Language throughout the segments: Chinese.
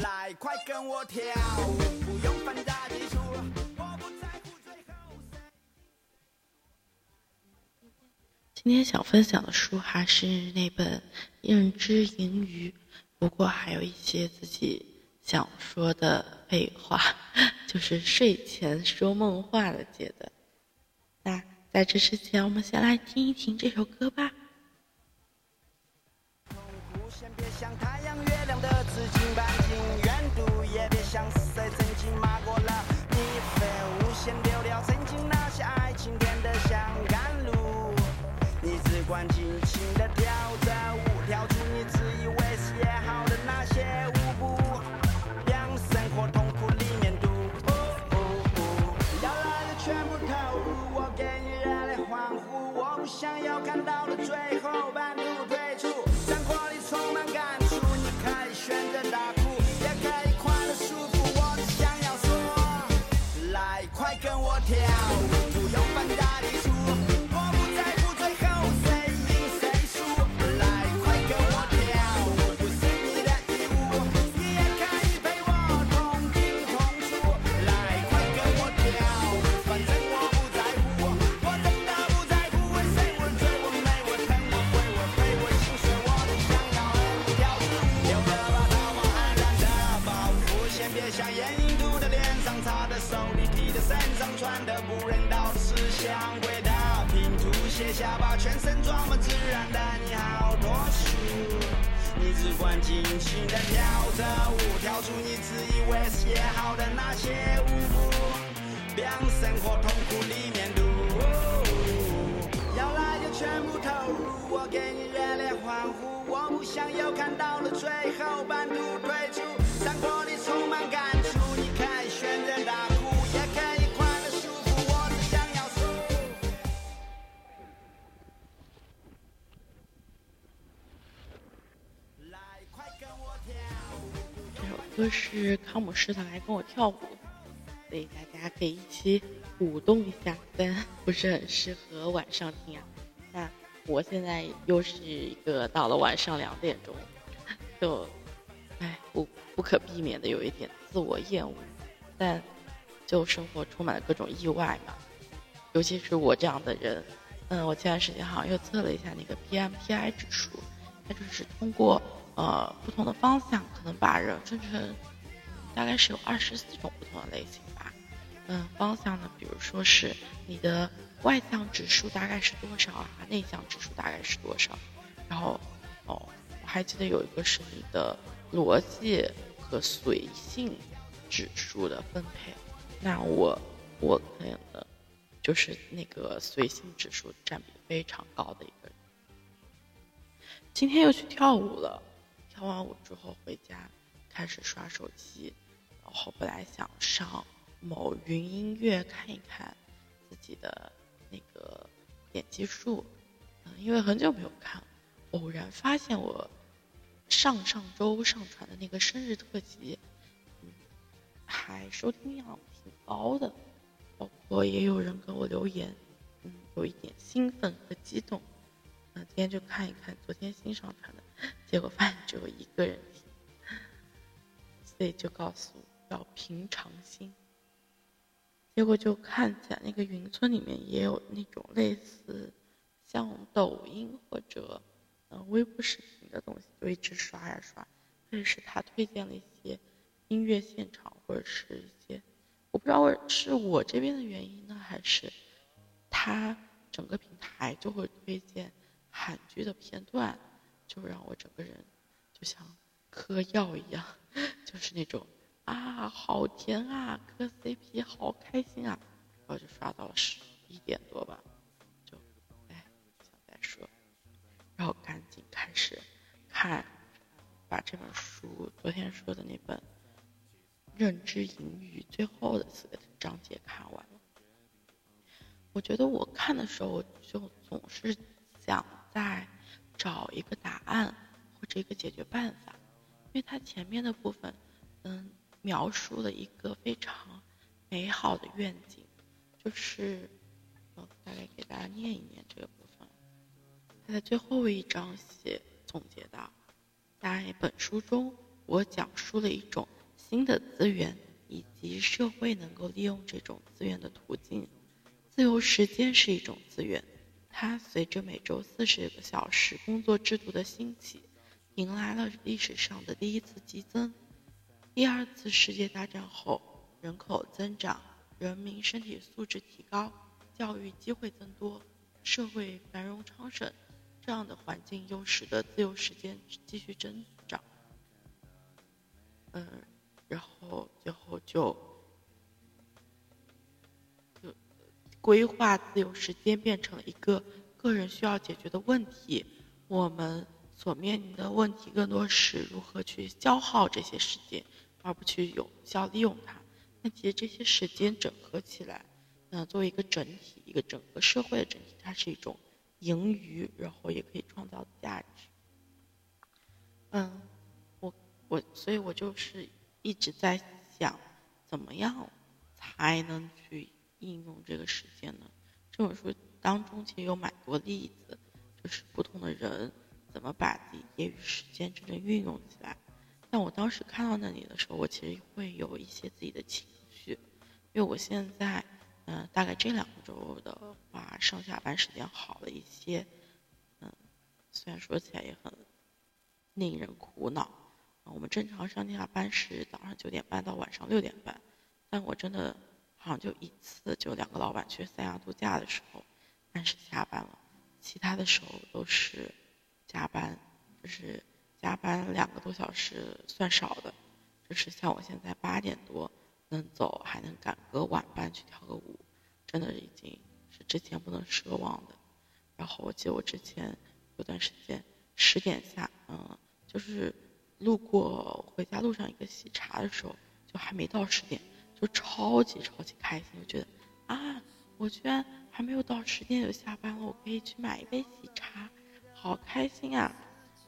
来，快跟我跳舞，不用繁杂技术，今天想分享的书还是那本《认知盈余》，不过还有一些自己想说的废话，就是睡前说梦话的阶段。那在这之前，我们先来听一听这首歌吧。尽情的跳着舞，跳出你自以为是也好的那些舞步，别让生活痛苦里面度。要来就全部投入，我给你热烈欢呼，我不想要看到了最后半途退出，歌是康姆士的来跟我跳舞，所以大家可以一起舞动一下，但不是很适合晚上听啊。那我现在又是一个到了晚上两点钟，就，哎，不不可避免的有一点自我厌恶，但就生活充满了各种意外嘛，尤其是我这样的人，嗯，我前段时间好像又测了一下那个 PMPI 指数，它就是通过呃不同的方向，可能把人分成大概是有二十四种不同的类型吧。嗯，方向呢，比如说是你的外向指数大概是多少啊，内向指数大概是多少，然后哦，我还记得有一个是你的逻辑和随性指数的分配。那我我可能就是那个随性指数占比非常高的一个人。今天又去跳舞了，跳完舞之后回家开始刷手机，然后本来想上某云音乐看一看自己的那个点击数，嗯，因为很久没有看，偶然发现我上上周上传的那个生日特辑，嗯，还收听量挺高的，包括也有人给我留言，嗯，有一点兴奋和激动。嗯，今天就看一看昨天新上传的，结果发现只有一个人听，所以就告诉要平常心。结果就看起来那个云村里面也有那种类似像抖音或者呃微博视频的东西，就一直刷呀刷。这是他推荐了一些音乐现场或者是一些，我不知道是我这边的原因呢，还是他整个平台就会推荐韩剧的片段，就让我整个人就像嗑药一样，就是那种啊好甜啊，磕 CP 好开心啊，然后就刷到了十一点多吧，就哎不想再说，然后赶紧开始看，把这本书昨天说的那本《认知盈余》最后的四个章节看完了。我觉得我看的时候就总是想在找一个答案或者一个解决办法，因为它前面的部分，嗯，描述了一个非常美好的愿景，就是，我大概给大家念一念这个部分。他在最后一章写总结道，在本书中，我讲述了一种新的资源以及社会能够利用这种资源的途径。自由时间是一种资源，它随着每周四十个小时工作制度的兴起，迎来了历史上的第一次激增。第二次世界大战后，人口增长，人民身体素质提高，教育机会增多，社会繁荣昌盛，这样的环境又使得自由时间继续增长。嗯，然后最后就规划自由时间变成一个个人需要解决的问题。我们所面临的问题更多是如何去消耗这些时间。而不去有效利用它，那其实这些时间整合起来，嗯作为一个整体，一个整个社会的整体，它是一种盈余，然后也可以创造价值。嗯，我我，所以我就是一直在想，怎么样才能去应用这个时间呢？这本书当中其实有蛮多例子，就是不同的人怎么把自己业余时间真正运用起来。但我当时看到那里的时候，我其实会有一些自己的情绪，因为我现在，嗯，大概这两周的话，上下班时间好了一些，嗯，虽然说起来也很令人苦恼，我们正常上下班是早上九点半到晚上六点半，但我真的好像就一次，就两个老板去三亚度假的时候按时下班了，其他的时候都是加班，就是。加班两个多小时算少的，就是像我现在八点多能走，还能赶个晚班去跳个舞，真的已经是之前不能奢望的。然后我记得我之前有段时间十点下，嗯，就是路过回家路上一个喜茶的时候，就还没到十点，就超级超级开心，就觉得啊，我居然还没有到十点就下班了，我可以去买一杯喜茶，好开心啊！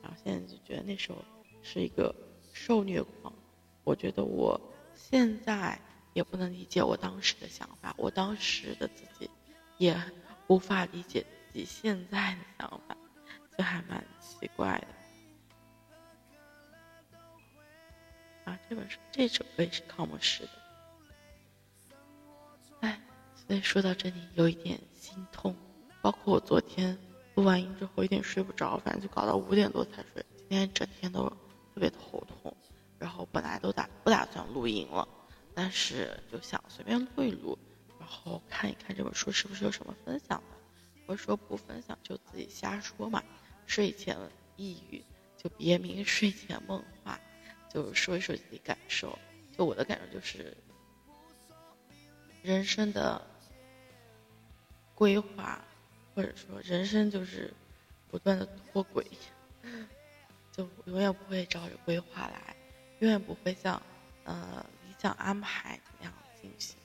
然后现在就觉得那时候是一个受虐狂，我觉得我现在也不能理解我当时的想法，我当时的自己也无法理解自己现在的想法，就还蛮奇怪的。啊，这本书这首歌也是康姆士的，所以说到这里有一点心痛，包括我昨天。录完音之后有点睡不着，反正就搞到五点多才睡。今天整天都特别头痛，然后本来都打不打算录音了，但是就想随便录一录，然后看一看这本书是不是有什么分享的。我说不分享就自己瞎说嘛，睡前抑郁就别名 睡前梦话，就说一说自己感受。就我的感受就是，人生的规划。或者说，人生就是不断的脱轨，就永远不会照着规划来，永远不会像呃理想安排那样进行。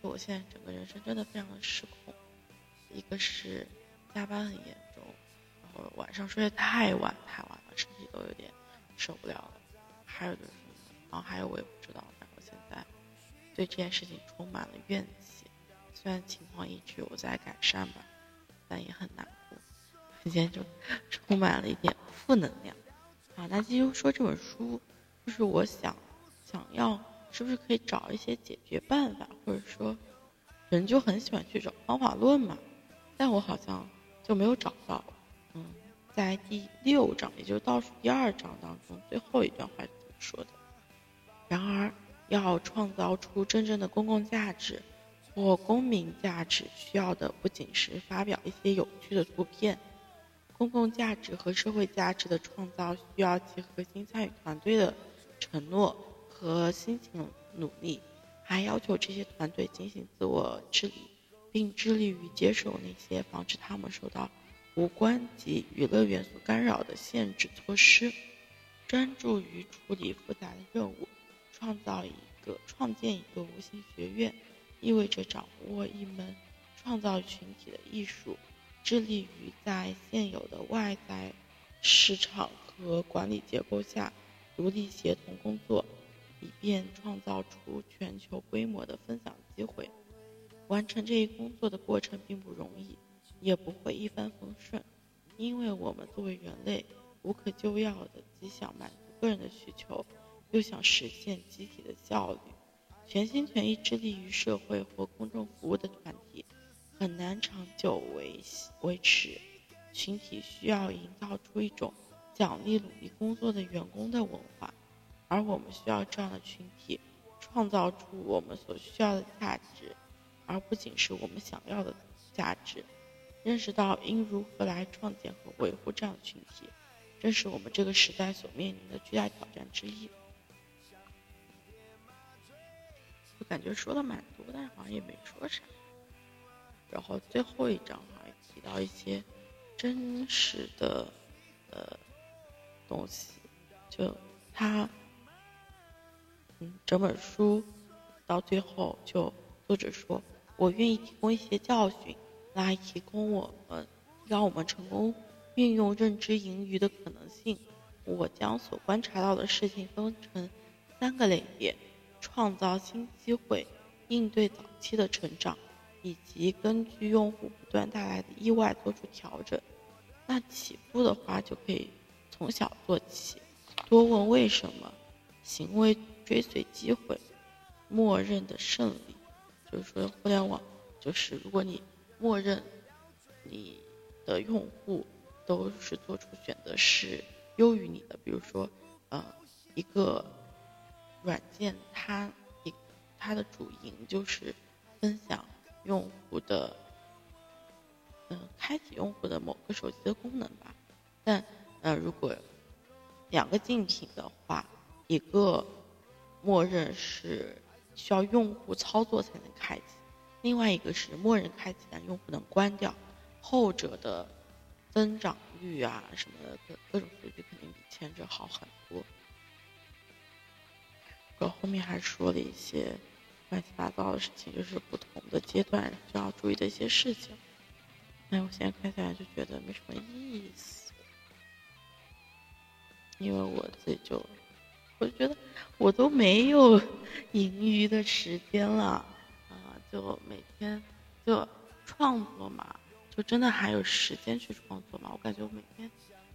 就我现在整个人生真的非常的失控，一个是加班很严重，然后晚上睡得太晚太晚了，身体都有点受不了了。还有就是，然后还有我也不知道，反正现在对这件事情充满了怨气。虽然情况一直有在改善吧。但也很难过，今天就充满了一点负能量。啊，那继续说这本书，就是我想想要是不是可以找一些解决办法，或者说人就很喜欢去找方法论嘛，但我好像就没有找到。嗯，在第六章，也就是倒数第二章当中最后一段话怎么说的？然而，要创造出真正的公共价值。或公民价值需要的不仅是发表一些有趣的图片，公共价值和社会价值的创造需要其核心参与团队的承诺和辛勤努力，还要求这些团队进行自我治理，并致力于接受那些防止他们受到无关及娱乐元素干扰的限制措施，专注于处理复杂的任务，创造一个创建一个无形学院。意味着掌握一门创造群体的艺术，致力于在现有的外在市场和管理结构下独立协同工作，以便创造出全球规模的分享机会。完成这一工作的过程并不容易，也不会一帆风顺，因为我们作为人类，无可救药的既想满足个人的需求，又想实现集体的效率。全心全意致力于社会或公众服务的团体，很难长久维维持。群体需要营造出一种奖励努力工作的员工的文化，而我们需要这样的群体，创造出我们所需要的价值。而不仅是我们想要的价值，认识到应如何来创建和维护这样的群体，正是我们这个时代所面临的巨大挑战之一。感觉说的蛮多，但好像也没说啥。然后最后一章好像提到一些真实的呃东西，就他嗯整本书到最后就作者说。我愿意提供一些教训，来提供我们让我们成功运用认知盈余的可能性。我将所观察到的事情分成三个类别：创造新机会、应对早期的成长，以及根据用户不断带来的意外做出调整。那起步的话，就可以从小做起，多问为什么，行为追随机会，默认的胜利。就是说，互联网就是如果你默认你的用户都是做出选择是优于你的，比如说，呃，一个软件它一它的主营就是分享用户的，嗯，开启用户的某个手机的功能吧。但呃，如果两个竞品的话，一个默认是。需要用户操作才能开启，另外一个是默认开启，但用户能关掉。后者的增长率啊什么的各各种数据肯定比前者好很多。然后后面还说了一些乱七八糟的事情，就是不同的阶段需要注意的一些事情。那我现在看下来就觉得没什么意思，因为我自己就。我就觉得我都没有 盈余的时间了，啊，就每天就创作嘛，就真的还有时间去创作吗？我感觉我每天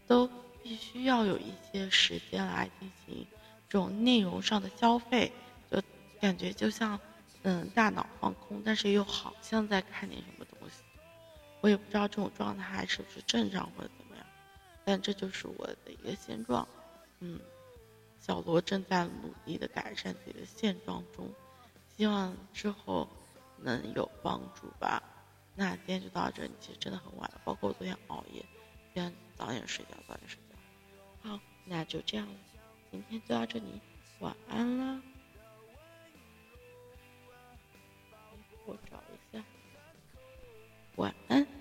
都必须要有一些时间来进行这种内容上的消费，就感觉就像嗯大脑放空，但是又好像在看点什么东西，我也不知道这种状态是不是正常或者怎么样，但这就是我的一个现状，嗯。小罗正在努力的改善自己的现状中，希望之后能有帮助吧。那今天就到这里，其实真的很晚了，包括我昨天熬夜，今天早点睡觉，早点睡觉。好，那就这样，今天就到这里晚安啦。我找一下。晚安。